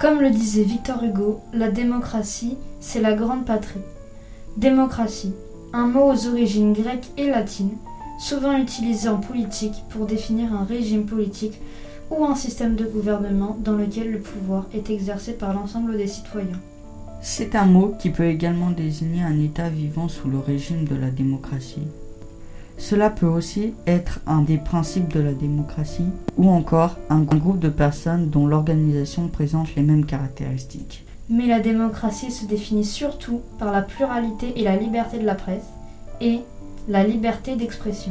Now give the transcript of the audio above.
Comme le disait Victor Hugo, la démocratie, c'est la grande patrie. Démocratie, un mot aux origines grecques et latines, souvent utilisé en politique pour définir un régime politique ou un système de gouvernement dans lequel le pouvoir est exercé par l'ensemble des citoyens. C'est un mot qui peut également désigner un État vivant sous le régime de la démocratie. Cela peut aussi être un des principes de la démocratie ou encore un groupe de personnes dont l'organisation présente les mêmes caractéristiques. Mais la démocratie se définit surtout par la pluralité et la liberté de la presse et la liberté d'expression.